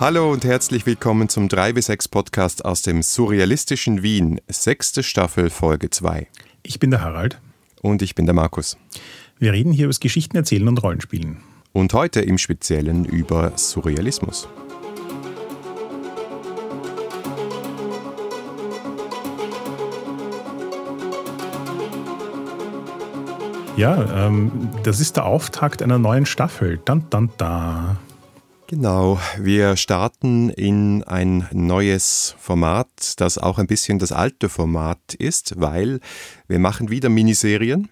Hallo und herzlich willkommen zum 3 bis 6 Podcast aus dem surrealistischen Wien, sechste Staffel, Folge 2. Ich bin der Harald. Und ich bin der Markus. Wir reden hier über das Geschichten erzählen und Rollenspielen. Und heute im Speziellen über Surrealismus. Ja, ähm, das ist der Auftakt einer neuen Staffel. Dann, dann, da. Genau, wir starten in ein neues Format, das auch ein bisschen das alte Format ist, weil wir machen wieder Miniserien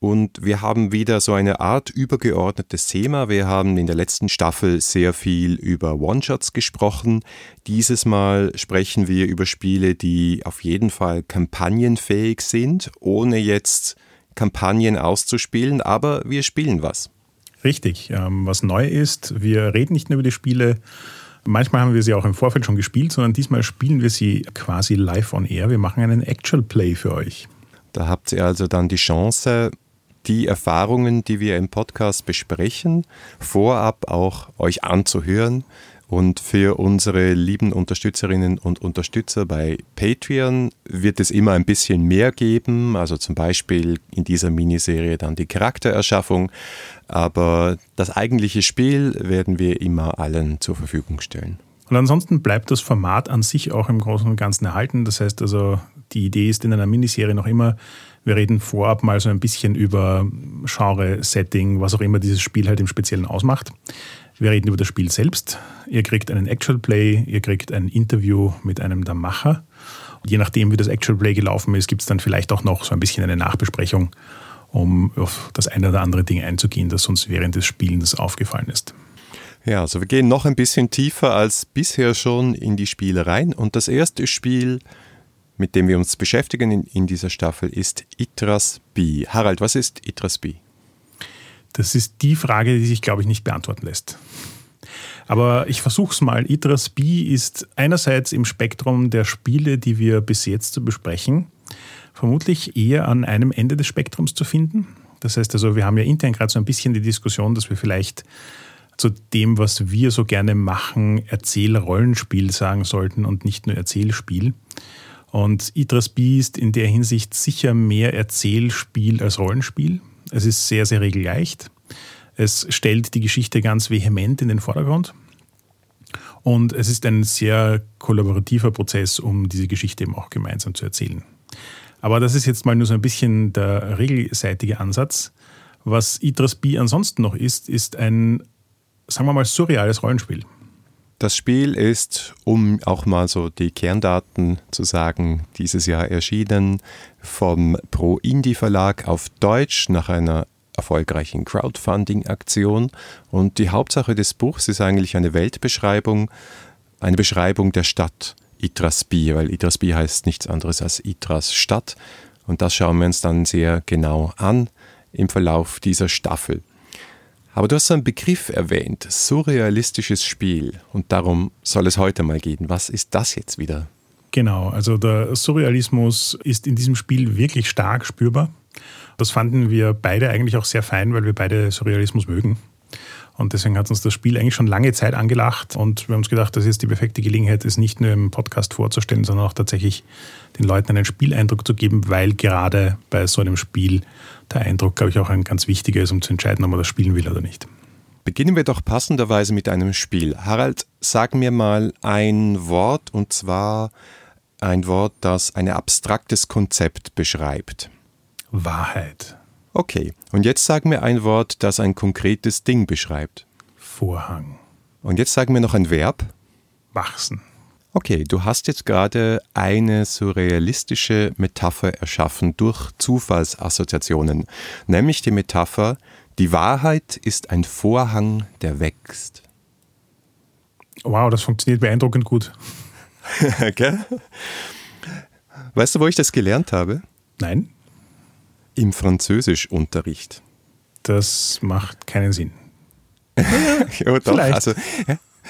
und wir haben wieder so eine Art übergeordnetes Thema. Wir haben in der letzten Staffel sehr viel über One-Shots gesprochen. Dieses Mal sprechen wir über Spiele, die auf jeden Fall kampagnenfähig sind, ohne jetzt Kampagnen auszuspielen, aber wir spielen was. Richtig. Ähm, was neu ist, wir reden nicht nur über die Spiele. Manchmal haben wir sie auch im Vorfeld schon gespielt, sondern diesmal spielen wir sie quasi live on air. Wir machen einen Actual Play für euch. Da habt ihr also dann die Chance, die Erfahrungen, die wir im Podcast besprechen, vorab auch euch anzuhören und für unsere lieben Unterstützerinnen und Unterstützer bei Patreon wird es immer ein bisschen mehr geben, also zum Beispiel in dieser Miniserie dann die Charaktererschaffung. Aber das eigentliche Spiel werden wir immer allen zur Verfügung stellen. Und ansonsten bleibt das Format an sich auch im Großen und Ganzen erhalten. Das heißt also, die Idee ist in einer Miniserie noch immer, wir reden vorab mal so ein bisschen über Genre, Setting, was auch immer dieses Spiel halt im Speziellen ausmacht. Wir reden über das Spiel selbst. Ihr kriegt einen Actual Play, ihr kriegt ein Interview mit einem der Macher. Und je nachdem, wie das Actual Play gelaufen ist, gibt es dann vielleicht auch noch so ein bisschen eine Nachbesprechung, um auf das eine oder andere Ding einzugehen, das uns während des Spielens aufgefallen ist. Ja, also wir gehen noch ein bisschen tiefer als bisher schon in die Spiele rein. Und das erste Spiel, mit dem wir uns beschäftigen in, in dieser Staffel, ist Itras B. Harald, was ist Itras B? Das ist die Frage, die sich, glaube ich, nicht beantworten lässt. Aber ich versuche es mal. Idras B ist einerseits im Spektrum der Spiele, die wir bis jetzt zu besprechen, vermutlich eher an einem Ende des Spektrums zu finden. Das heißt also, wir haben ja intern gerade so ein bisschen die Diskussion, dass wir vielleicht zu dem, was wir so gerne machen, Erzähl-Rollenspiel sagen sollten und nicht nur Erzählspiel. Und Idras B ist in der Hinsicht sicher mehr Erzählspiel als Rollenspiel. Es ist sehr, sehr regelleicht. Es stellt die Geschichte ganz vehement in den Vordergrund. Und es ist ein sehr kollaborativer Prozess, um diese Geschichte eben auch gemeinsam zu erzählen. Aber das ist jetzt mal nur so ein bisschen der regelseitige Ansatz. Was Idras B ansonsten noch ist, ist ein, sagen wir mal, surreales Rollenspiel. Das Spiel ist, um auch mal so die Kerndaten zu sagen, dieses Jahr erschienen vom Pro Indie Verlag auf Deutsch nach einer erfolgreichen Crowdfunding-Aktion. Und die Hauptsache des Buchs ist eigentlich eine Weltbeschreibung, eine Beschreibung der Stadt Itrasbi, weil Itrasbi heißt nichts anderes als Itras Stadt. Und das schauen wir uns dann sehr genau an im Verlauf dieser Staffel. Aber du hast einen Begriff erwähnt, surrealistisches Spiel. Und darum soll es heute mal gehen. Was ist das jetzt wieder? Genau, also der Surrealismus ist in diesem Spiel wirklich stark spürbar. Das fanden wir beide eigentlich auch sehr fein, weil wir beide Surrealismus mögen. Und deswegen hat uns das Spiel eigentlich schon lange Zeit angelacht und wir haben uns gedacht, das ist die perfekte Gelegenheit, es nicht nur im Podcast vorzustellen, sondern auch tatsächlich den Leuten einen Spieleindruck zu geben, weil gerade bei so einem Spiel der Eindruck, glaube ich, auch ein ganz wichtiger ist, um zu entscheiden, ob man das spielen will oder nicht. Beginnen wir doch passenderweise mit einem Spiel. Harald, sag mir mal ein Wort und zwar ein Wort, das ein abstraktes Konzept beschreibt. Wahrheit. Okay, und jetzt sag mir ein Wort, das ein konkretes Ding beschreibt. Vorhang. Und jetzt sag mir noch ein Verb. Wachsen. Okay, du hast jetzt gerade eine surrealistische Metapher erschaffen durch Zufallsassoziationen, nämlich die Metapher, die Wahrheit ist ein Vorhang, der wächst. Wow, das funktioniert beeindruckend gut. okay. Weißt du, wo ich das gelernt habe? Nein. Im Französischunterricht. Das macht keinen Sinn. ja, doch. Vielleicht. Also,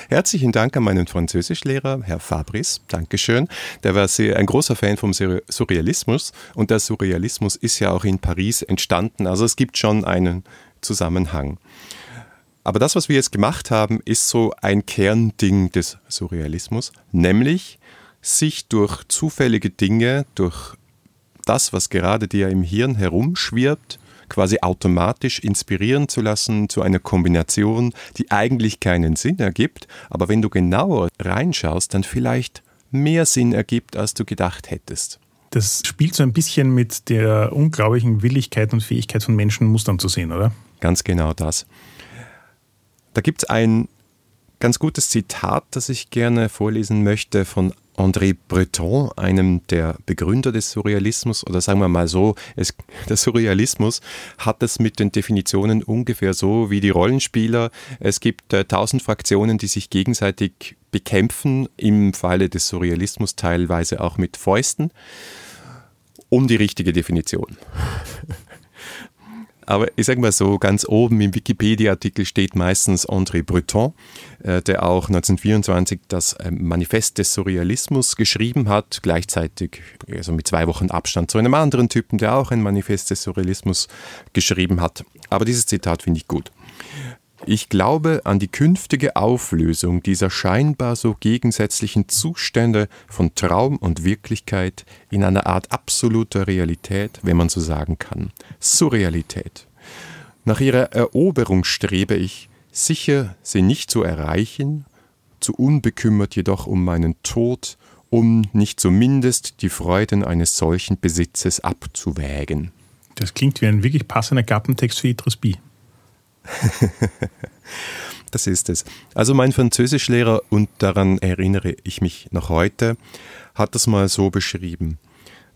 Herzlichen Dank an meinen Französischlehrer, Herr Fabris. Dankeschön. Der war sehr, ein großer Fan vom Surrealismus und der Surrealismus ist ja auch in Paris entstanden. Also es gibt schon einen Zusammenhang. Aber das, was wir jetzt gemacht haben, ist so ein Kernding des Surrealismus, nämlich sich durch zufällige Dinge, durch das, was gerade dir im Hirn herumschwirrt, quasi automatisch inspirieren zu lassen zu einer Kombination, die eigentlich keinen Sinn ergibt, aber wenn du genauer reinschaust, dann vielleicht mehr Sinn ergibt, als du gedacht hättest. Das spielt so ein bisschen mit der unglaublichen Willigkeit und Fähigkeit von Menschen, Mustern zu sehen, oder? Ganz genau das. Da gibt es ein ganz gutes Zitat, das ich gerne vorlesen möchte von André Breton, einem der Begründer des Surrealismus, oder sagen wir mal so, es, der Surrealismus hat es mit den Definitionen ungefähr so wie die Rollenspieler. Es gibt äh, tausend Fraktionen, die sich gegenseitig bekämpfen, im Falle des Surrealismus teilweise auch mit Fäusten, um die richtige Definition. Aber ich sage mal so, ganz oben im Wikipedia-Artikel steht meistens André Breton, äh, der auch 1924 das äh, Manifest des Surrealismus geschrieben hat, gleichzeitig, also mit zwei Wochen Abstand zu einem anderen Typen, der auch ein Manifest des Surrealismus geschrieben hat. Aber dieses Zitat finde ich gut. Ich glaube an die künftige Auflösung dieser scheinbar so gegensätzlichen Zustände von Traum und Wirklichkeit in einer Art absoluter Realität, wenn man so sagen kann. Surrealität. Nach ihrer Eroberung strebe ich, sicher sie nicht zu erreichen, zu unbekümmert jedoch um meinen Tod, um nicht zumindest die Freuden eines solchen Besitzes abzuwägen. Das klingt wie ein wirklich passender Gappentext für Idris B. das ist es. Also mein Französischlehrer, und daran erinnere ich mich noch heute, hat das mal so beschrieben.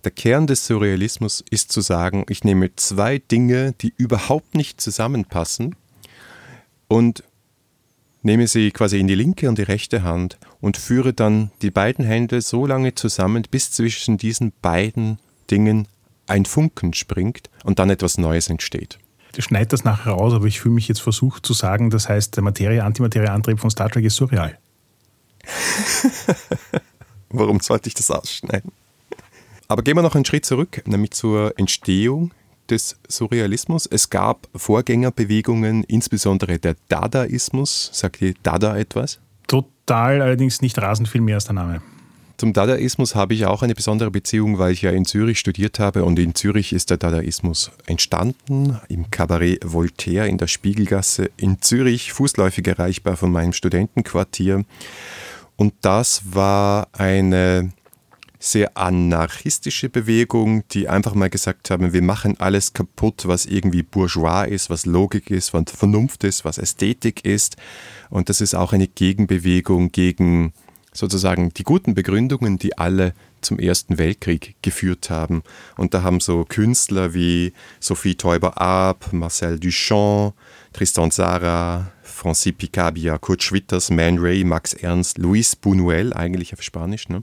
Der Kern des Surrealismus ist zu sagen, ich nehme zwei Dinge, die überhaupt nicht zusammenpassen, und nehme sie quasi in die linke und die rechte Hand und führe dann die beiden Hände so lange zusammen, bis zwischen diesen beiden Dingen ein Funken springt und dann etwas Neues entsteht schneid das nachher raus, aber ich fühle mich jetzt versucht zu sagen, das heißt, der Materie-Antimaterie-Antrieb von Star Trek ist surreal. Warum sollte ich das ausschneiden? Aber gehen wir noch einen Schritt zurück, nämlich zur Entstehung des Surrealismus. Es gab Vorgängerbewegungen, insbesondere der Dadaismus. Sagt ihr Dada etwas? Total, allerdings nicht rasend viel mehr als der Name. Zum Dadaismus habe ich auch eine besondere Beziehung, weil ich ja in Zürich studiert habe und in Zürich ist der Dadaismus entstanden, im Kabarett Voltaire in der Spiegelgasse in Zürich, fußläufig erreichbar von meinem Studentenquartier. Und das war eine sehr anarchistische Bewegung, die einfach mal gesagt haben, wir machen alles kaputt, was irgendwie bourgeois ist, was Logik ist, was Vernunft ist, was Ästhetik ist. Und das ist auch eine Gegenbewegung gegen sozusagen die guten Begründungen, die alle zum Ersten Weltkrieg geführt haben. Und da haben so Künstler wie Sophie Teuber-Ab, Marcel Duchamp, Tristan Zara, Francis Picabia, Kurt Schwitters, Man Ray, Max Ernst, Luis Buñuel, eigentlich auf Spanisch, ne?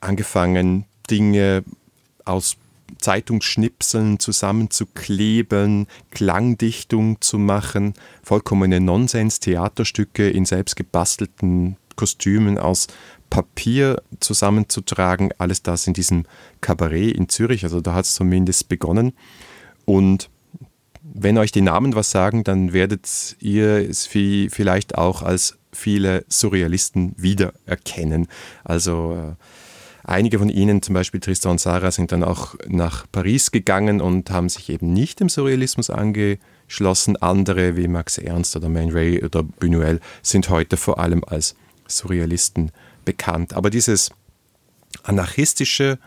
angefangen, Dinge aus Zeitungsschnipseln zusammenzukleben, Klangdichtung zu machen, vollkommene Nonsens-Theaterstücke in selbst gebastelten Kostümen aus Papier zusammenzutragen. Alles das in diesem Kabarett in Zürich. Also da hat es zumindest begonnen. Und wenn euch die Namen was sagen, dann werdet ihr es vielleicht auch als viele Surrealisten wiedererkennen. Also äh, einige von ihnen, zum Beispiel Tristan und Sarah, sind dann auch nach Paris gegangen und haben sich eben nicht dem Surrealismus angeschlossen. Andere wie Max Ernst oder Man Ray oder Buñuel sind heute vor allem als Surrealisten bekannt. Aber dieses anarchistische,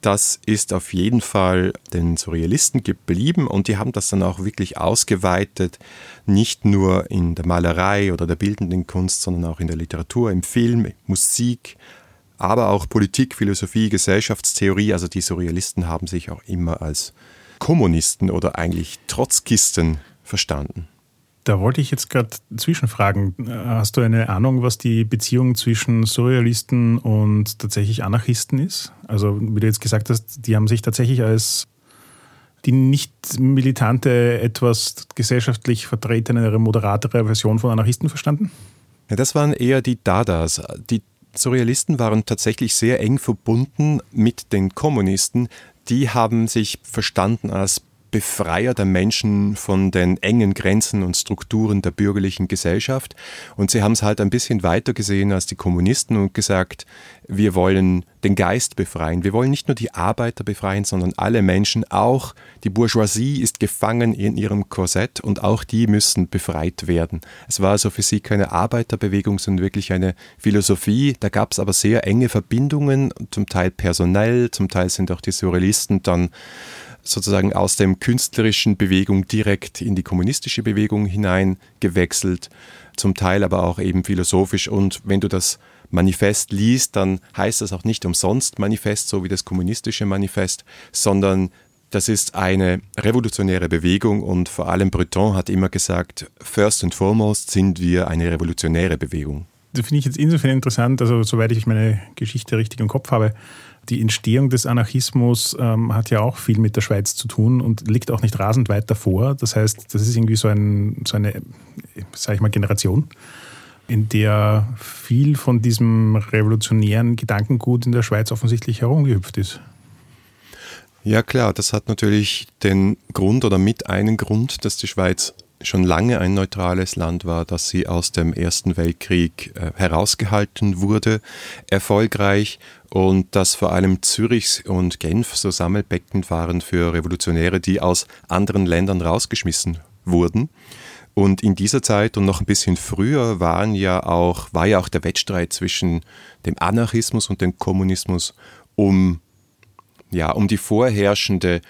das ist auf jeden Fall den Surrealisten geblieben und die haben das dann auch wirklich ausgeweitet, nicht nur in der Malerei oder der bildenden Kunst, sondern auch in der Literatur, im Film, Musik, aber auch Politik, Philosophie, Gesellschaftstheorie. Also die Surrealisten haben sich auch immer als Kommunisten oder eigentlich Trotzkisten verstanden. Da wollte ich jetzt gerade zwischenfragen. Hast du eine Ahnung, was die Beziehung zwischen Surrealisten und tatsächlich Anarchisten ist? Also, wie du jetzt gesagt hast, die haben sich tatsächlich als die nicht militante, etwas gesellschaftlich vertretenere, moderatere Version von Anarchisten verstanden? Ja, das waren eher die Dadas. Die Surrealisten waren tatsächlich sehr eng verbunden mit den Kommunisten. Die haben sich verstanden als Befreier der Menschen von den engen Grenzen und Strukturen der bürgerlichen Gesellschaft. Und sie haben es halt ein bisschen weiter gesehen als die Kommunisten und gesagt, wir wollen den Geist befreien. Wir wollen nicht nur die Arbeiter befreien, sondern alle Menschen. Auch die Bourgeoisie ist gefangen in ihrem Korsett und auch die müssen befreit werden. Es war also für sie keine Arbeiterbewegung, sondern wirklich eine Philosophie. Da gab es aber sehr enge Verbindungen, zum Teil personell, zum Teil sind auch die Surrealisten dann sozusagen aus dem künstlerischen Bewegung direkt in die kommunistische Bewegung hinein gewechselt, zum Teil aber auch eben philosophisch. Und wenn du das Manifest liest, dann heißt das auch nicht umsonst Manifest, so wie das kommunistische Manifest, sondern das ist eine revolutionäre Bewegung und vor allem Breton hat immer gesagt, first and foremost sind wir eine revolutionäre Bewegung. Das finde ich jetzt insofern interessant, also soweit ich meine Geschichte richtig im Kopf habe, die Entstehung des Anarchismus ähm, hat ja auch viel mit der Schweiz zu tun und liegt auch nicht rasend weit davor. Das heißt, das ist irgendwie so, ein, so eine, sage ich mal, Generation, in der viel von diesem revolutionären Gedankengut in der Schweiz offensichtlich herumgehüpft ist. Ja klar, das hat natürlich den Grund oder mit einen Grund, dass die Schweiz schon lange ein neutrales Land war, dass sie aus dem Ersten Weltkrieg äh, herausgehalten wurde, erfolgreich und dass vor allem Zürich und Genf so Sammelbecken waren für Revolutionäre, die aus anderen Ländern rausgeschmissen wurden. Und in dieser Zeit und noch ein bisschen früher waren ja auch, war ja auch der Wettstreit zwischen dem Anarchismus und dem Kommunismus um, ja, um die vorherrschende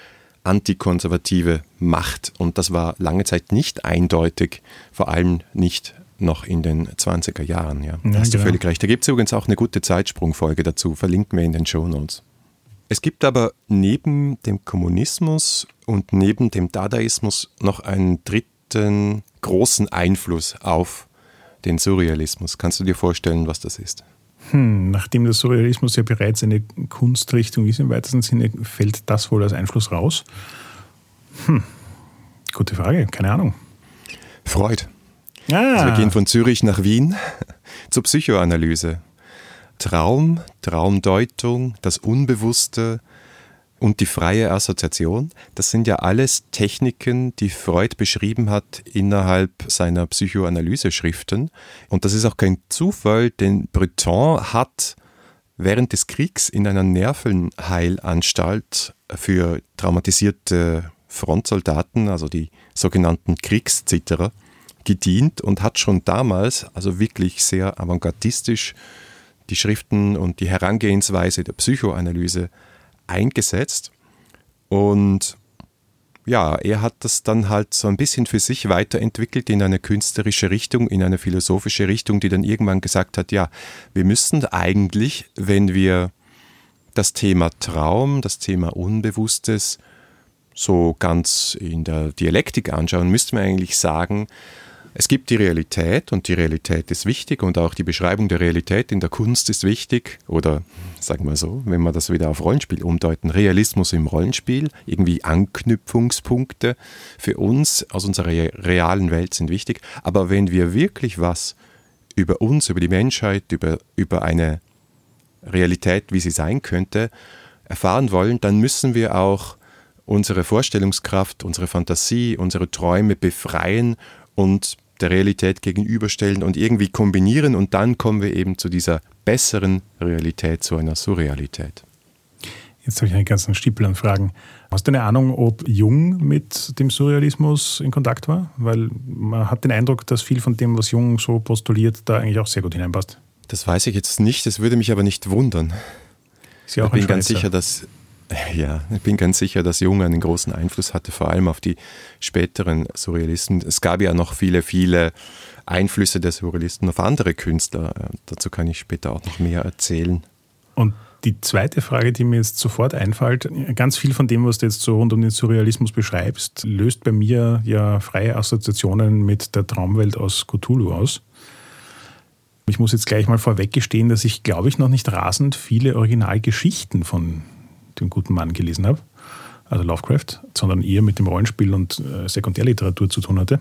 antikonservative Macht. Und das war lange Zeit nicht eindeutig, vor allem nicht noch in den 20er Jahren. Ja. Da ja, hast du genau. völlig recht. Da gibt es übrigens auch eine gute Zeitsprungfolge dazu, verlinken wir in den Show Notes. Es gibt aber neben dem Kommunismus und neben dem Dadaismus noch einen dritten großen Einfluss auf den Surrealismus. Kannst du dir vorstellen, was das ist? Hm, nachdem der Surrealismus ja bereits eine Kunstrichtung ist im weitesten Sinne, fällt das wohl als Einfluss raus? Hm, gute Frage, keine Ahnung. Freud. Ah. Also wir gehen von Zürich nach Wien zur Psychoanalyse. Traum, Traumdeutung, das Unbewusste, und die freie Assoziation, das sind ja alles Techniken, die Freud beschrieben hat innerhalb seiner Psychoanalyseschriften. Und das ist auch kein Zufall, denn Breton hat während des Kriegs in einer Nervenheilanstalt für traumatisierte Frontsoldaten, also die sogenannten Kriegszitterer, gedient und hat schon damals, also wirklich sehr avantgardistisch, die Schriften und die Herangehensweise der Psychoanalyse eingesetzt. Und ja, er hat das dann halt so ein bisschen für sich weiterentwickelt in eine künstlerische Richtung, in eine philosophische Richtung, die dann irgendwann gesagt hat, ja, wir müssen eigentlich, wenn wir das Thema Traum, das Thema Unbewusstes so ganz in der Dialektik anschauen, müssten wir eigentlich sagen, es gibt die Realität und die Realität ist wichtig und auch die Beschreibung der Realität in der Kunst ist wichtig oder sagen wir so, wenn wir das wieder auf Rollenspiel umdeuten, Realismus im Rollenspiel, irgendwie Anknüpfungspunkte für uns aus unserer realen Welt sind wichtig, aber wenn wir wirklich was über uns, über die Menschheit, über, über eine Realität, wie sie sein könnte, erfahren wollen, dann müssen wir auch unsere Vorstellungskraft, unsere Fantasie, unsere Träume befreien und der Realität gegenüberstellen und irgendwie kombinieren und dann kommen wir eben zu dieser besseren Realität, zu einer Surrealität. Jetzt habe ich einen ganzen Stiepel an Fragen. Hast du eine Ahnung, ob Jung mit dem Surrealismus in Kontakt war? Weil man hat den Eindruck, dass viel von dem, was Jung so postuliert, da eigentlich auch sehr gut hineinpasst. Das weiß ich jetzt nicht, das würde mich aber nicht wundern. Ich bin ganz sicher, dass ja, ich bin ganz sicher, dass Jung einen großen Einfluss hatte, vor allem auf die späteren Surrealisten. Es gab ja noch viele, viele Einflüsse der Surrealisten auf andere Künstler. Äh, dazu kann ich später auch noch mehr erzählen. Und die zweite Frage, die mir jetzt sofort einfällt, ganz viel von dem, was du jetzt so rund um den Surrealismus beschreibst, löst bei mir ja freie Assoziationen mit der Traumwelt aus Cthulhu aus. Ich muss jetzt gleich mal vorweggestehen, dass ich, glaube ich, noch nicht rasend viele Originalgeschichten von den guten Mann gelesen habe, also Lovecraft, sondern eher mit dem Rollenspiel und äh, Sekundärliteratur zu tun hatte.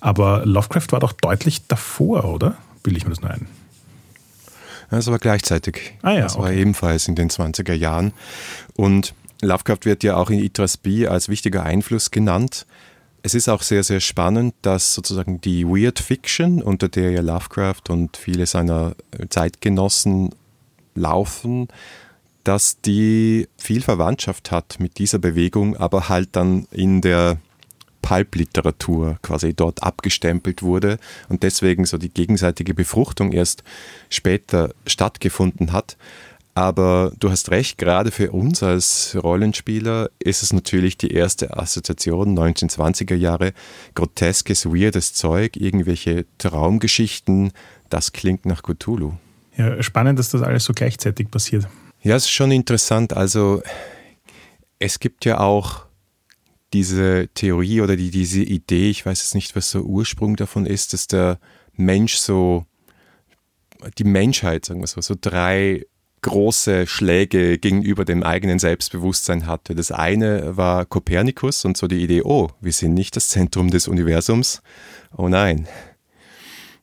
Aber Lovecraft war doch deutlich davor, oder? Bilde ich mir das nur ein? Das war gleichzeitig. Ah ja, das okay. war ebenfalls in den 20er Jahren. Und Lovecraft wird ja auch in Itras B als wichtiger Einfluss genannt. Es ist auch sehr, sehr spannend, dass sozusagen die Weird Fiction, unter der ja Lovecraft und viele seiner Zeitgenossen laufen, dass die viel Verwandtschaft hat mit dieser Bewegung, aber halt dann in der Pulp-Literatur quasi dort abgestempelt wurde und deswegen so die gegenseitige Befruchtung erst später stattgefunden hat. Aber du hast recht, gerade für uns als Rollenspieler ist es natürlich die erste Assoziation 1920er Jahre, groteskes, weirdes Zeug, irgendwelche Traumgeschichten, das klingt nach Cthulhu. Ja, spannend, dass das alles so gleichzeitig passiert. Ja, es ist schon interessant. Also es gibt ja auch diese Theorie oder die, diese Idee, ich weiß jetzt nicht, was der Ursprung davon ist, dass der Mensch so, die Menschheit, sagen wir so, so drei große Schläge gegenüber dem eigenen Selbstbewusstsein hatte. Das eine war Kopernikus und so die Idee, oh, wir sind nicht das Zentrum des Universums. Oh nein.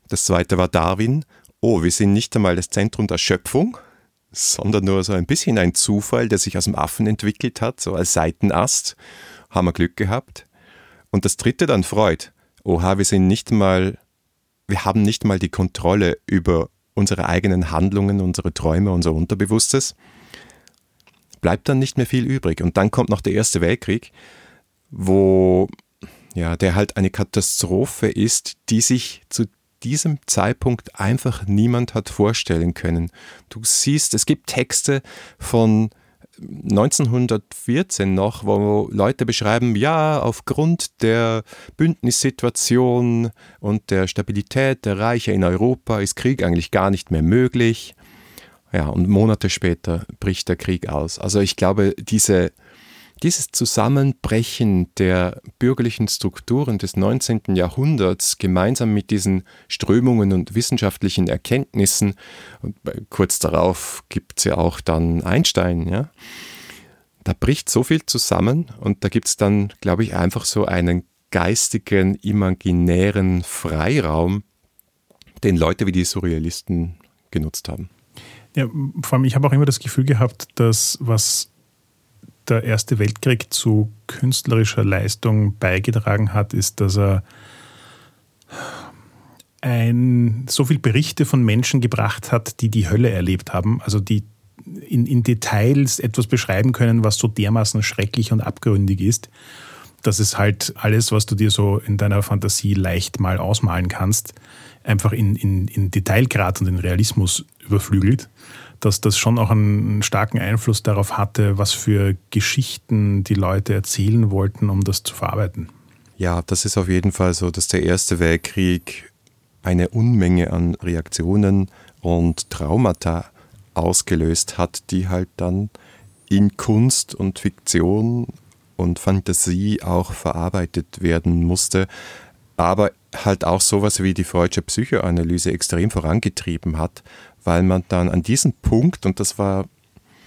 Das zweite war Darwin. Oh, wir sind nicht einmal das Zentrum der Schöpfung, sondern nur so ein bisschen ein Zufall, der sich aus dem Affen entwickelt hat, so als Seitenast. Haben wir Glück gehabt. Und das dritte dann Freud. Oha, wir sind nicht mal, wir haben nicht mal die Kontrolle über unsere eigenen Handlungen, unsere Träume, unser Unterbewusstes, bleibt dann nicht mehr viel übrig. Und dann kommt noch der Erste Weltkrieg, wo ja, der halt eine Katastrophe ist, die sich zu diesem Zeitpunkt einfach niemand hat vorstellen können. Du siehst, es gibt Texte von 1914 noch, wo Leute beschreiben, ja, aufgrund der Bündnissituation und der Stabilität der Reiche in Europa ist Krieg eigentlich gar nicht mehr möglich. Ja, und Monate später bricht der Krieg aus. Also ich glaube, diese dieses Zusammenbrechen der bürgerlichen Strukturen des 19. Jahrhunderts gemeinsam mit diesen Strömungen und wissenschaftlichen Erkenntnissen, und kurz darauf gibt es ja auch dann Einstein, ja, da bricht so viel zusammen und da gibt es dann, glaube ich, einfach so einen geistigen, imaginären Freiraum, den Leute wie die Surrealisten genutzt haben. Ja, vor allem, ich habe auch immer das Gefühl gehabt, dass was der Erste Weltkrieg zu künstlerischer Leistung beigetragen hat, ist, dass er ein, so viele Berichte von Menschen gebracht hat, die die Hölle erlebt haben, also die in, in Details etwas beschreiben können, was so dermaßen schrecklich und abgründig ist, dass es halt alles, was du dir so in deiner Fantasie leicht mal ausmalen kannst, einfach in, in, in Detailgrad und in Realismus überflügelt dass das schon auch einen starken Einfluss darauf hatte, was für Geschichten die Leute erzählen wollten, um das zu verarbeiten. Ja, das ist auf jeden Fall so, dass der Erste Weltkrieg eine Unmenge an Reaktionen und Traumata ausgelöst hat, die halt dann in Kunst und Fiktion und Fantasie auch verarbeitet werden musste, aber halt auch sowas wie die Freudsche Psychoanalyse extrem vorangetrieben hat, weil man dann an diesem Punkt, und das war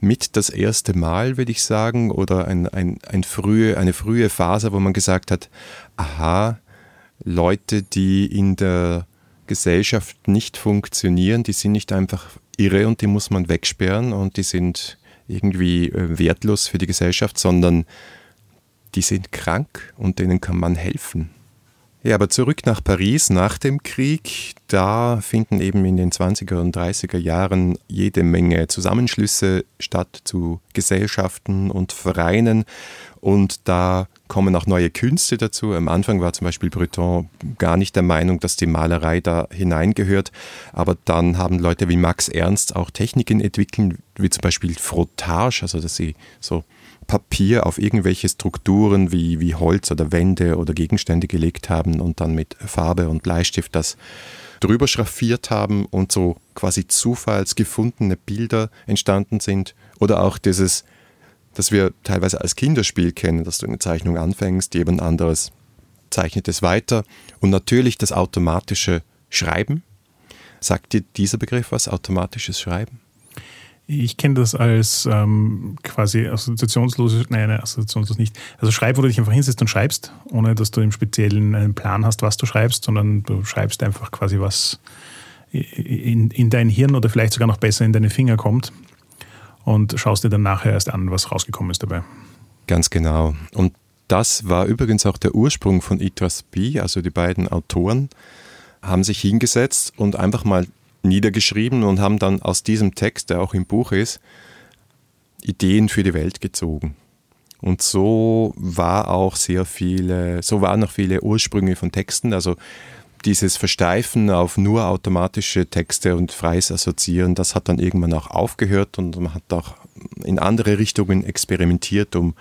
mit das erste Mal, würde ich sagen, oder ein, ein, ein frühe, eine frühe Phase, wo man gesagt hat, aha, Leute, die in der Gesellschaft nicht funktionieren, die sind nicht einfach irre und die muss man wegsperren und die sind irgendwie äh, wertlos für die Gesellschaft, sondern die sind krank und denen kann man helfen. Ja, aber zurück nach Paris nach dem Krieg. Da finden eben in den 20er und 30er Jahren jede Menge Zusammenschlüsse statt zu Gesellschaften und Vereinen. Und da kommen auch neue Künste dazu. Am Anfang war zum Beispiel Breton gar nicht der Meinung, dass die Malerei da hineingehört. Aber dann haben Leute wie Max Ernst auch Techniken entwickelt, wie zum Beispiel Frottage, also dass sie so Papier auf irgendwelche Strukturen wie, wie Holz oder Wände oder Gegenstände gelegt haben und dann mit Farbe und Bleistift das drüber schraffiert haben und so quasi zufallsgefundene Bilder entstanden sind. Oder auch dieses, das wir teilweise als Kinderspiel kennen, dass du eine Zeichnung anfängst, jemand anderes zeichnet es weiter. Und natürlich das automatische Schreiben. Sagt dir dieser Begriff was, automatisches Schreiben? Ich kenne das als ähm, quasi assoziationslose, nein, nein, assoziationslos nicht. Also schreib, wo du dich einfach hinsetzt und schreibst, ohne dass du im Speziellen einen Plan hast, was du schreibst, sondern du schreibst einfach quasi, was in, in dein Hirn oder vielleicht sogar noch besser in deine Finger kommt. und schaust dir dann nachher erst an, was rausgekommen ist dabei. Ganz genau. Und das war übrigens auch der Ursprung von Itras B, also die beiden Autoren haben sich hingesetzt und einfach mal niedergeschrieben und haben dann aus diesem Text, der auch im Buch ist, Ideen für die Welt gezogen. Und so war auch sehr viele, so waren noch viele Ursprünge von Texten, also dieses Versteifen auf nur automatische Texte und freies Assoziieren, das hat dann irgendwann auch aufgehört und man hat auch in andere Richtungen experimentiert, um,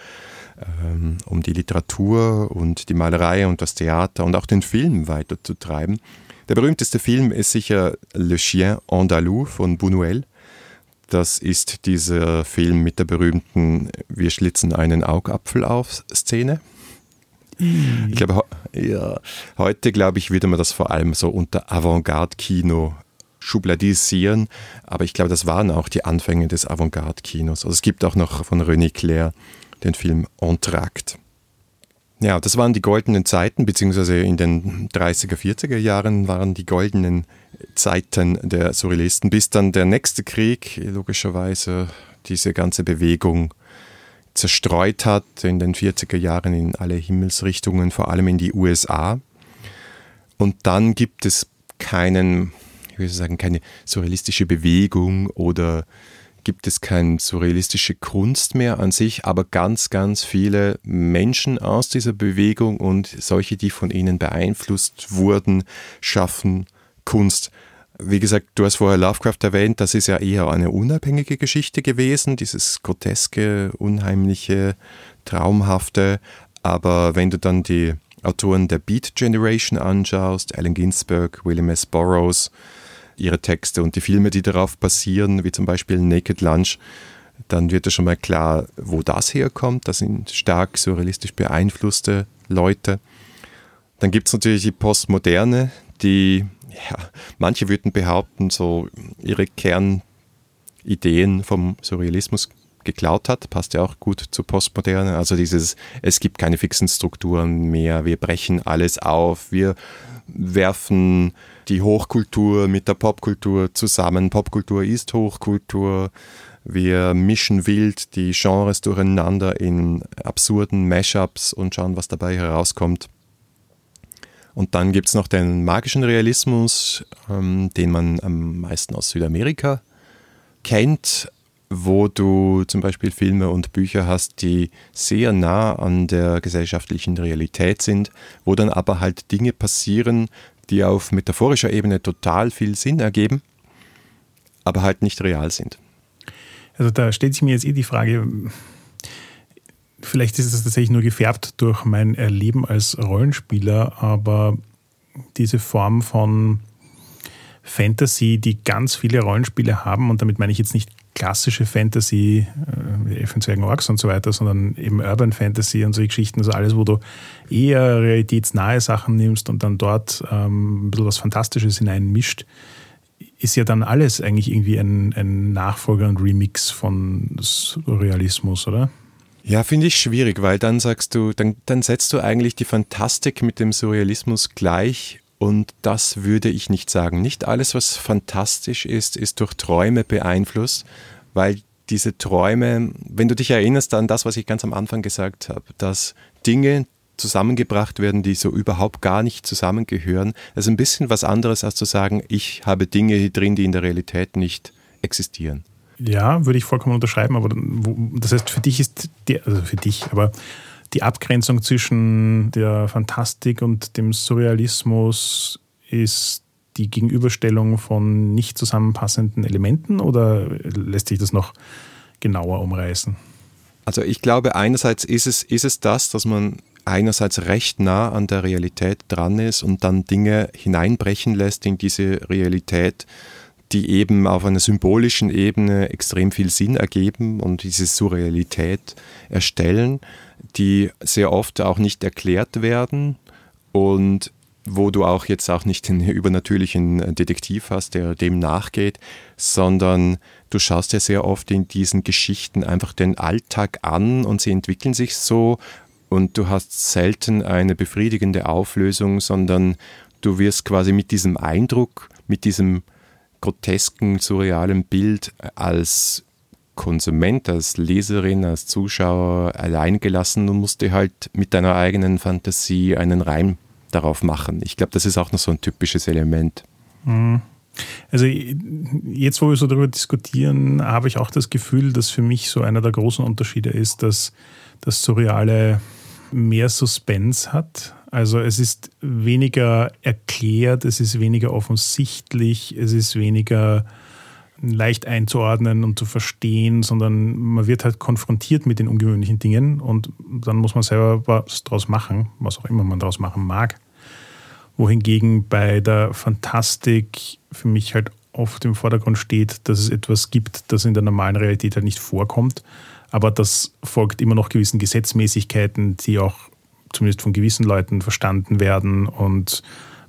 ähm, um die Literatur und die Malerei und das Theater und auch den Film weiterzutreiben. Der berühmteste Film ist sicher Le Chien Andalou von Buñuel. Das ist dieser Film mit der berühmten Wir schlitzen einen Augapfel auf Szene. Mm. Ich glaube, ja, heute, glaube ich, würde man das vor allem so unter Avantgarde-Kino schubladisieren, aber ich glaube, das waren auch die Anfänge des Avantgarde-Kinos. Also es gibt auch noch von René Clair den Film Entracte. Ja, das waren die goldenen Zeiten, beziehungsweise in den 30er, 40er Jahren waren die goldenen Zeiten der Surrealisten, bis dann der nächste Krieg logischerweise diese ganze Bewegung zerstreut hat in den 40er Jahren in alle Himmelsrichtungen, vor allem in die USA. Und dann gibt es keinen, ich würde sagen, keine surrealistische Bewegung oder gibt es keine surrealistische Kunst mehr an sich, aber ganz, ganz viele Menschen aus dieser Bewegung und solche, die von ihnen beeinflusst wurden, schaffen Kunst. Wie gesagt, du hast vorher Lovecraft erwähnt, das ist ja eher eine unabhängige Geschichte gewesen, dieses groteske, unheimliche, traumhafte. Aber wenn du dann die Autoren der Beat Generation anschaust, Allen Ginsberg, William S. Burroughs, ihre Texte und die Filme, die darauf basieren, wie zum Beispiel Naked Lunch, dann wird ja schon mal klar, wo das herkommt. Das sind stark surrealistisch beeinflusste Leute. Dann gibt es natürlich die Postmoderne, die, ja, manche würden behaupten, so ihre Kernideen vom Surrealismus geklaut hat, passt ja auch gut zur Postmoderne. Also dieses, es gibt keine fixen Strukturen mehr, wir brechen alles auf, wir werfen die Hochkultur mit der Popkultur zusammen. Popkultur ist Hochkultur. Wir mischen wild die Genres durcheinander in absurden Mashups und schauen, was dabei herauskommt. Und dann gibt es noch den magischen Realismus, ähm, den man am meisten aus Südamerika kennt, wo du zum Beispiel Filme und Bücher hast, die sehr nah an der gesellschaftlichen Realität sind, wo dann aber halt Dinge passieren, die auf metaphorischer Ebene total viel Sinn ergeben, aber halt nicht real sind. Also da stellt sich mir jetzt eh die Frage, vielleicht ist es tatsächlich nur gefärbt durch mein Erleben als Rollenspieler, aber diese Form von Fantasy, die ganz viele Rollenspiele haben, und damit meine ich jetzt nicht klassische Fantasy, äh, Elfenzwergen Orks und so weiter, sondern eben Urban Fantasy und solche Geschichten, also alles, wo du eher realitätsnahe Sachen nimmst und dann dort ähm, ein bisschen was Fantastisches hineinmischt, ist ja dann alles eigentlich irgendwie ein, ein Nachfolger und Remix von Surrealismus, oder? Ja, finde ich schwierig, weil dann sagst du, dann, dann setzt du eigentlich die Fantastik mit dem Surrealismus gleich und das würde ich nicht sagen. Nicht alles, was fantastisch ist, ist durch Träume beeinflusst, weil diese Träume, wenn du dich erinnerst an das, was ich ganz am Anfang gesagt habe, dass Dinge zusammengebracht werden, die so überhaupt gar nicht zusammengehören, das ist ein bisschen was anderes, als zu sagen, ich habe Dinge drin, die in der Realität nicht existieren. Ja, würde ich vollkommen unterschreiben, aber das heißt, für dich ist, die, also für dich, aber die Abgrenzung zwischen der Fantastik und dem Surrealismus ist die Gegenüberstellung von nicht zusammenpassenden Elementen oder lässt sich das noch genauer umreißen? Also ich glaube, einerseits ist es, ist es das, dass man einerseits recht nah an der Realität dran ist und dann Dinge hineinbrechen lässt in diese Realität, die eben auf einer symbolischen Ebene extrem viel Sinn ergeben und diese Surrealität erstellen die sehr oft auch nicht erklärt werden und wo du auch jetzt auch nicht einen übernatürlichen Detektiv hast, der dem nachgeht, sondern du schaust ja sehr oft in diesen Geschichten einfach den Alltag an und sie entwickeln sich so und du hast selten eine befriedigende Auflösung, sondern du wirst quasi mit diesem Eindruck, mit diesem grotesken, surrealen Bild als Konsument, als Leserin, als Zuschauer allein gelassen und musst dir halt mit deiner eigenen Fantasie einen Reim darauf machen. Ich glaube, das ist auch noch so ein typisches Element. Mhm. Also jetzt, wo wir so darüber diskutieren, habe ich auch das Gefühl, dass für mich so einer der großen Unterschiede ist, dass das Surreale mehr Suspense hat. Also es ist weniger erklärt, es ist weniger offensichtlich, es ist weniger leicht einzuordnen und zu verstehen, sondern man wird halt konfrontiert mit den ungewöhnlichen Dingen und dann muss man selber was draus machen, was auch immer man draus machen mag. Wohingegen bei der Fantastik für mich halt oft im Vordergrund steht, dass es etwas gibt, das in der normalen Realität halt nicht vorkommt. Aber das folgt immer noch gewissen Gesetzmäßigkeiten, die auch zumindest von gewissen Leuten verstanden werden und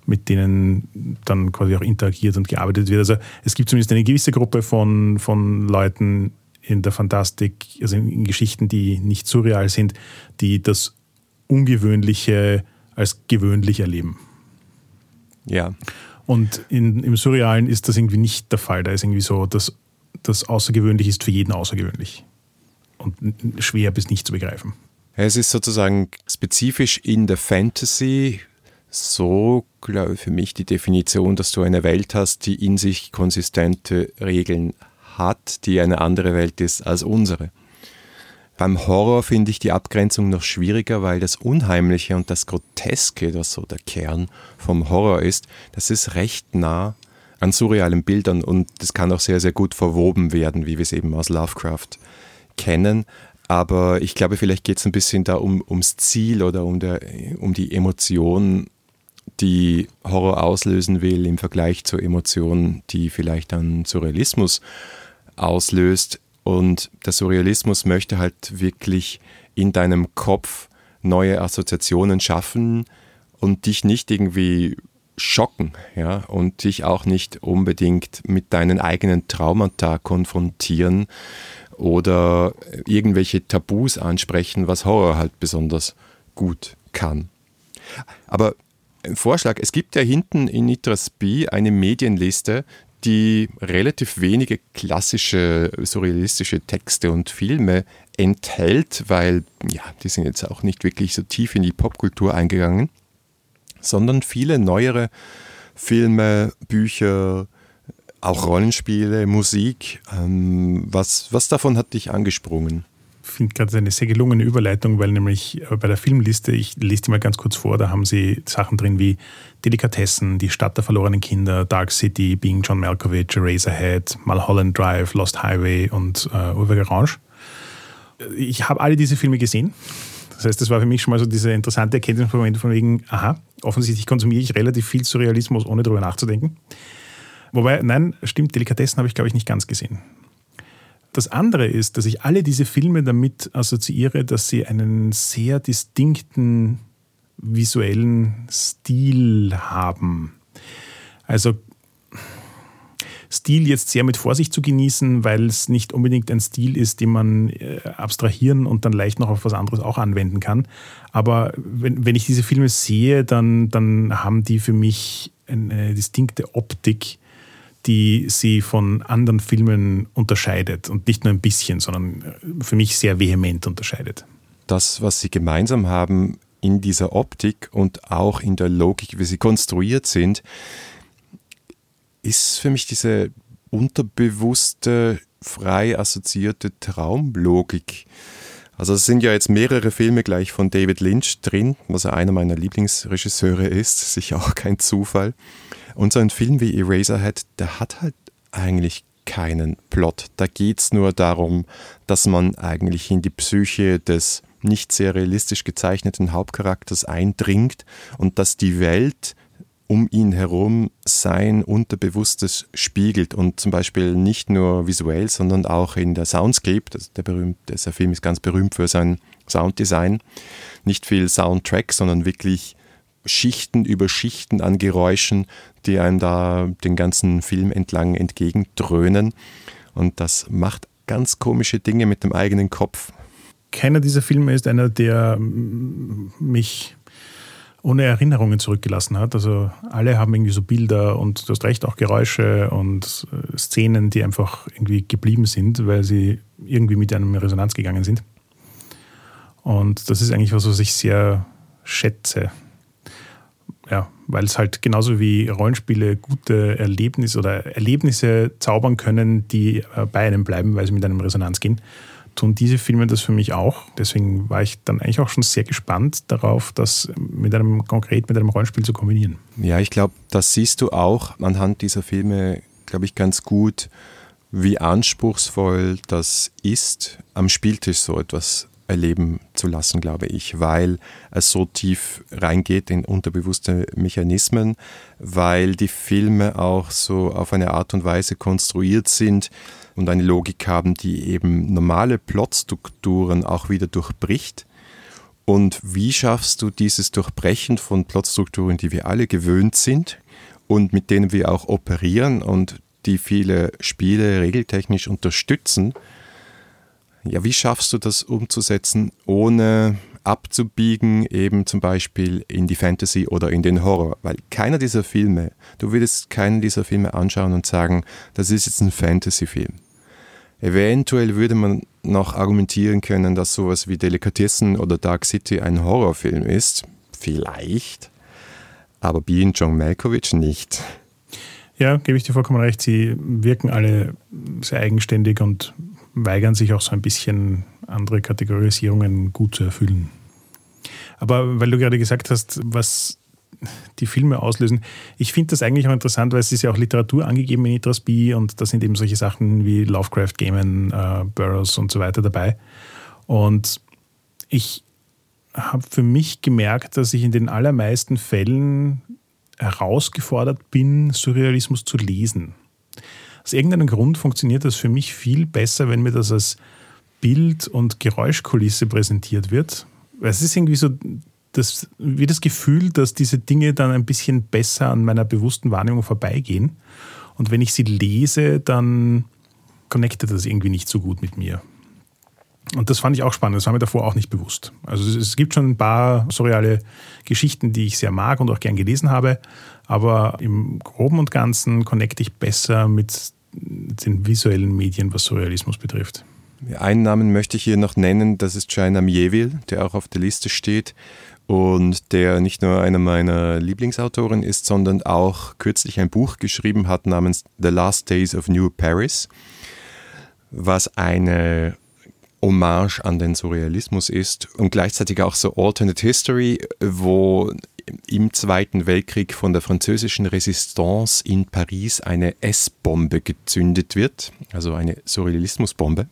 mit denen dann quasi auch interagiert und gearbeitet wird. Also es gibt zumindest eine gewisse Gruppe von, von Leuten in der Fantastik, also in, in Geschichten, die nicht surreal sind, die das Ungewöhnliche als gewöhnlich erleben. Ja. Und in, im Surrealen ist das irgendwie nicht der Fall. Da ist irgendwie so, dass das außergewöhnlich ist für jeden außergewöhnlich. Und schwer bis nicht zu begreifen. Es ist sozusagen spezifisch in der Fantasy so, glaube ich, für mich die Definition, dass du eine Welt hast, die in sich konsistente Regeln hat, die eine andere Welt ist als unsere. Beim Horror finde ich die Abgrenzung noch schwieriger, weil das Unheimliche und das Groteske, das so der Kern vom Horror ist, das ist recht nah an surrealen Bildern und das kann auch sehr, sehr gut verwoben werden, wie wir es eben aus Lovecraft kennen. Aber ich glaube, vielleicht geht es ein bisschen da um, ums Ziel oder um, der, um die Emotion, die Horror auslösen will im Vergleich zur Emotion, die vielleicht dann Surrealismus auslöst. Und der Surrealismus möchte halt wirklich in deinem Kopf neue Assoziationen schaffen und dich nicht irgendwie schocken, ja, und dich auch nicht unbedingt mit deinen eigenen Traumata konfrontieren oder irgendwelche Tabus ansprechen, was Horror halt besonders gut kann. Aber Vorschlag, es gibt ja hinten in Nitras B eine Medienliste, die relativ wenige klassische surrealistische Texte und Filme enthält, weil ja, die sind jetzt auch nicht wirklich so tief in die Popkultur eingegangen, sondern viele neuere Filme, Bücher, auch Rollenspiele, Musik. Ähm, was, was davon hat dich angesprungen? Finde gerade eine sehr gelungene Überleitung, weil nämlich äh, bei der Filmliste, ich lese die mal ganz kurz vor, da haben sie Sachen drin wie Delikatessen, Die Stadt der verlorenen Kinder, Dark City, Being John Malkovich, Eraserhead, Mulholland Drive, Lost Highway und äh, Uwe Garage. Ich habe alle diese Filme gesehen. Das heißt, das war für mich schon mal so diese interessante Erkenntnis von wegen, aha, offensichtlich konsumiere ich relativ viel Surrealismus, ohne darüber nachzudenken. Wobei, nein, stimmt, Delikatessen habe ich, glaube ich, nicht ganz gesehen. Das andere ist, dass ich alle diese Filme damit assoziiere, dass sie einen sehr distinkten visuellen Stil haben. Also Stil jetzt sehr mit Vorsicht zu genießen, weil es nicht unbedingt ein Stil ist, den man äh, abstrahieren und dann leicht noch auf was anderes auch anwenden kann. Aber wenn, wenn ich diese Filme sehe, dann, dann haben die für mich eine distinkte Optik, die sie von anderen Filmen unterscheidet und nicht nur ein bisschen, sondern äh, für mich sehr vehement unterscheidet. Das, was sie gemeinsam haben in dieser Optik und auch in der Logik, wie sie konstruiert sind, ist für mich diese unterbewusste, frei assoziierte Traumlogik. Also es sind ja jetzt mehrere Filme gleich von David Lynch drin, was ja einer meiner Lieblingsregisseure ist, sicher auch kein Zufall. Und so ein Film wie Eraserhead, der hat halt eigentlich keinen Plot. Da geht es nur darum, dass man eigentlich in die Psyche des nicht sehr realistisch gezeichneten Hauptcharakters eindringt und dass die Welt um ihn herum sein Unterbewusstes spiegelt und zum Beispiel nicht nur visuell, sondern auch in der Soundscape. Das, der, berühmt, der Film ist ganz berühmt für sein Sounddesign. Nicht viel Soundtrack, sondern wirklich Schichten über Schichten an Geräuschen, die einem da den ganzen Film entlang entgegendröhnen. Und das macht ganz komische Dinge mit dem eigenen Kopf. Keiner dieser Filme ist einer, der mich ohne Erinnerungen zurückgelassen hat. Also alle haben irgendwie so Bilder und du hast recht, auch Geräusche und äh, Szenen, die einfach irgendwie geblieben sind, weil sie irgendwie mit einem in Resonanz gegangen sind. Und das ist eigentlich was, was ich sehr schätze. Ja, weil es halt genauso wie Rollenspiele gute Erlebnisse oder Erlebnisse zaubern können, die äh, bei einem bleiben, weil sie mit einem Resonanz gehen, tun diese Filme das für mich auch. Deswegen war ich dann eigentlich auch schon sehr gespannt darauf, das mit einem konkret mit einem Rollenspiel zu kombinieren. Ja, ich glaube, das siehst du auch anhand dieser Filme, glaube ich, ganz gut, wie anspruchsvoll das ist, am Spieltisch so etwas erleben zu lassen, glaube ich, weil es so tief reingeht in unterbewusste Mechanismen, weil die Filme auch so auf eine Art und Weise konstruiert sind und eine Logik haben, die eben normale Plotstrukturen auch wieder durchbricht. Und wie schaffst du dieses Durchbrechen von Plotstrukturen, die wir alle gewöhnt sind und mit denen wir auch operieren und die viele Spiele regeltechnisch unterstützen, ja, wie schaffst du das umzusetzen, ohne abzubiegen, eben zum Beispiel in die Fantasy oder in den Horror? Weil keiner dieser Filme, du würdest keinen dieser Filme anschauen und sagen, das ist jetzt ein Fantasy-Film. Eventuell würde man noch argumentieren können, dass sowas wie Delikatessen oder Dark City ein Horrorfilm ist. Vielleicht. Aber Being John Malkovich nicht. Ja, gebe ich dir vollkommen recht. Sie wirken alle sehr eigenständig und weigern sich auch so ein bisschen, andere Kategorisierungen gut zu erfüllen. Aber weil du gerade gesagt hast, was die Filme auslösen, ich finde das eigentlich auch interessant, weil es ist ja auch Literatur angegeben in Itras B und da sind eben solche Sachen wie Lovecraft, Gaiman, äh, Burroughs und so weiter dabei. Und ich habe für mich gemerkt, dass ich in den allermeisten Fällen herausgefordert bin, Surrealismus zu lesen. Aus irgendeinem Grund funktioniert das für mich viel besser, wenn mir das als Bild- und Geräuschkulisse präsentiert wird. Es ist irgendwie so das, wie das Gefühl, dass diese Dinge dann ein bisschen besser an meiner bewussten Wahrnehmung vorbeigehen. Und wenn ich sie lese, dann connectet das irgendwie nicht so gut mit mir. Und das fand ich auch spannend, das war mir davor auch nicht bewusst. Also es gibt schon ein paar surreale Geschichten, die ich sehr mag und auch gern gelesen habe, aber im Groben und Ganzen connecte ich besser mit den visuellen Medien, was Surrealismus betrifft. Einen Namen möchte ich hier noch nennen, das ist China Mieville, der auch auf der Liste steht und der nicht nur einer meiner Lieblingsautoren ist, sondern auch kürzlich ein Buch geschrieben hat namens The Last Days of New Paris, was eine Hommage an den Surrealismus ist und gleichzeitig auch so Alternate History, wo im Zweiten Weltkrieg von der französischen Resistance in Paris eine S-Bombe gezündet wird, also eine Surrealismusbombe,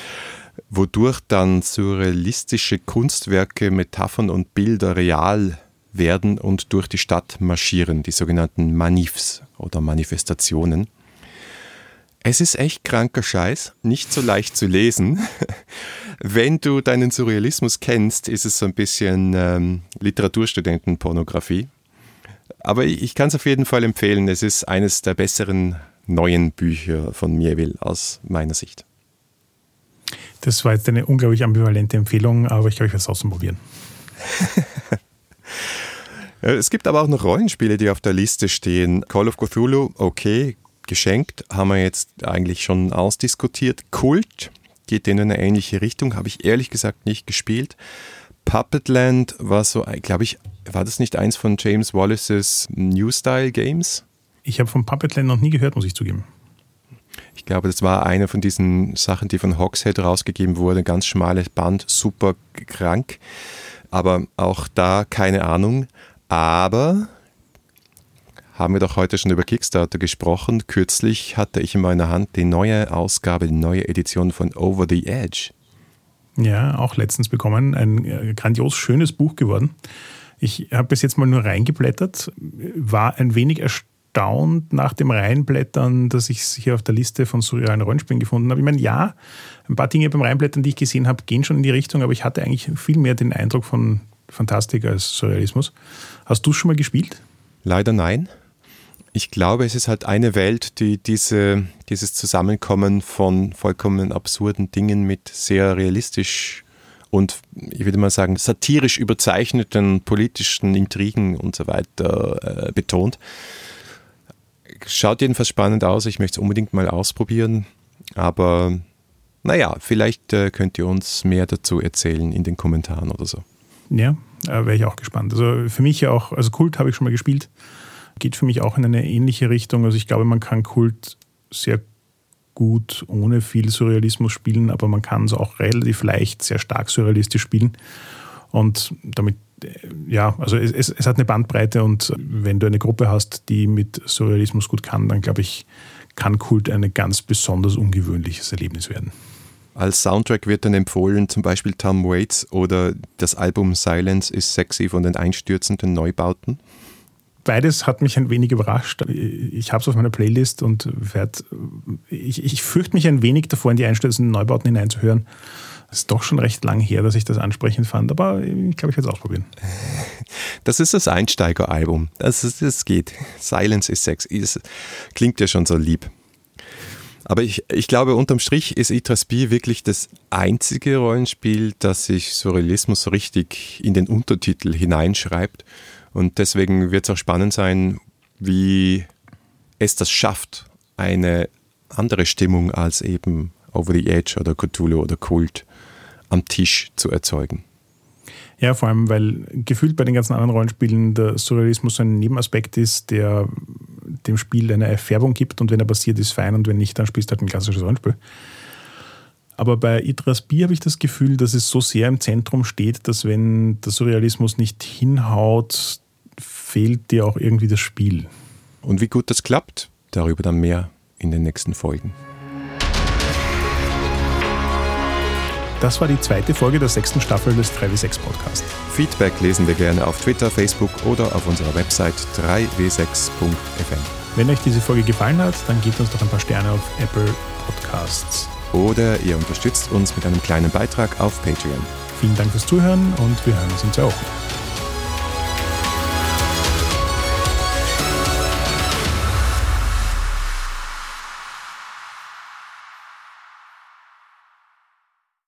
wodurch dann surrealistische Kunstwerke, Metaphern und Bilder real werden und durch die Stadt marschieren, die sogenannten Manifs oder Manifestationen. Es ist echt kranker Scheiß, nicht so leicht zu lesen. Wenn du deinen Surrealismus kennst, ist es so ein bisschen ähm, Literaturstudentenpornografie. Aber ich, ich kann es auf jeden Fall empfehlen. Es ist eines der besseren neuen Bücher von Mieville aus meiner Sicht. Das war jetzt eine unglaublich ambivalente Empfehlung, aber ich glaube, ich werde es ausprobieren. es gibt aber auch noch Rollenspiele, die auf der Liste stehen. Call of Cthulhu, okay, geschenkt, haben wir jetzt eigentlich schon ausdiskutiert. Kult geht in eine ähnliche Richtung, habe ich ehrlich gesagt nicht gespielt. Puppetland war so, glaube ich, war das nicht eins von James Wallaces New Style Games? Ich habe von Puppetland noch nie gehört, muss ich zugeben. Ich glaube, das war eine von diesen Sachen, die von Hogshead rausgegeben wurde. Ganz schmales Band, super krank. Aber auch da keine Ahnung. Aber haben wir doch heute schon über Kickstarter gesprochen. Kürzlich hatte ich in meiner Hand die neue Ausgabe, die neue Edition von Over the Edge. Ja, auch letztens bekommen. Ein äh, grandios schönes Buch geworden. Ich habe bis jetzt mal nur reingeblättert, war ein wenig erstaunt nach dem Reinblättern, dass ich es hier auf der Liste von surrealen Rollenspielen gefunden habe. Ich meine, ja, ein paar Dinge beim Reinblättern, die ich gesehen habe, gehen schon in die Richtung, aber ich hatte eigentlich viel mehr den Eindruck von Fantastik als Surrealismus. Hast du es schon mal gespielt? Leider nein ich glaube, es ist halt eine Welt, die diese, dieses Zusammenkommen von vollkommen absurden Dingen mit sehr realistisch und ich würde mal sagen satirisch überzeichneten politischen Intrigen und so weiter äh, betont. Schaut jedenfalls spannend aus, ich möchte es unbedingt mal ausprobieren, aber naja, vielleicht äh, könnt ihr uns mehr dazu erzählen in den Kommentaren oder so. Ja, äh, wäre ich auch gespannt. Also für mich ja auch, also Kult habe ich schon mal gespielt, geht für mich auch in eine ähnliche Richtung. Also ich glaube, man kann Kult sehr gut ohne viel Surrealismus spielen, aber man kann es auch relativ leicht sehr stark surrealistisch spielen. Und damit, äh, ja, also es, es, es hat eine Bandbreite und wenn du eine Gruppe hast, die mit Surrealismus gut kann, dann glaube ich, kann Kult ein ganz besonders ungewöhnliches Erlebnis werden. Als Soundtrack wird dann empfohlen zum Beispiel Tom Waits oder das Album Silence is Sexy von den einstürzenden Neubauten. Beides hat mich ein wenig überrascht. Ich habe es auf meiner Playlist und werd, ich, ich fürchte mich ein wenig davor, in die einstürzenden Neubauten hineinzuhören. Es ist doch schon recht lang her, dass ich das ansprechend fand, aber ich glaube, ich werde es ausprobieren. Das ist das Einsteigeralbum. Das, ist, das geht. Silence is Sexy. Das klingt ja schon so lieb. Aber ich, ich glaube, unterm Strich ist Itras B wirklich das einzige Rollenspiel, das sich Surrealismus richtig in den Untertitel hineinschreibt. Und deswegen wird es auch spannend sein, wie es das schafft, eine andere Stimmung als eben Over the Edge oder Cthulhu oder Kult am Tisch zu erzeugen. Ja, vor allem, weil gefühlt bei den ganzen anderen Rollenspielen der Surrealismus ein Nebenaspekt ist, der dem Spiel eine Färbung gibt und wenn er passiert, ist fein und wenn nicht, dann spielst du halt ein klassisches Rollenspiel. Aber bei Idras B habe ich das Gefühl, dass es so sehr im Zentrum steht, dass wenn der Surrealismus nicht hinhaut, fehlt dir auch irgendwie das Spiel. Und wie gut das klappt, darüber dann mehr in den nächsten Folgen. Das war die zweite Folge der sechsten Staffel des 3W6 Podcast. Feedback lesen wir gerne auf Twitter, Facebook oder auf unserer Website 3w6.fm. Wenn euch diese Folge gefallen hat, dann gebt uns doch ein paar Sterne auf Apple Podcasts. Oder ihr unterstützt uns mit einem kleinen Beitrag auf Patreon. Vielen Dank fürs Zuhören und wir hören uns zwei Wochen.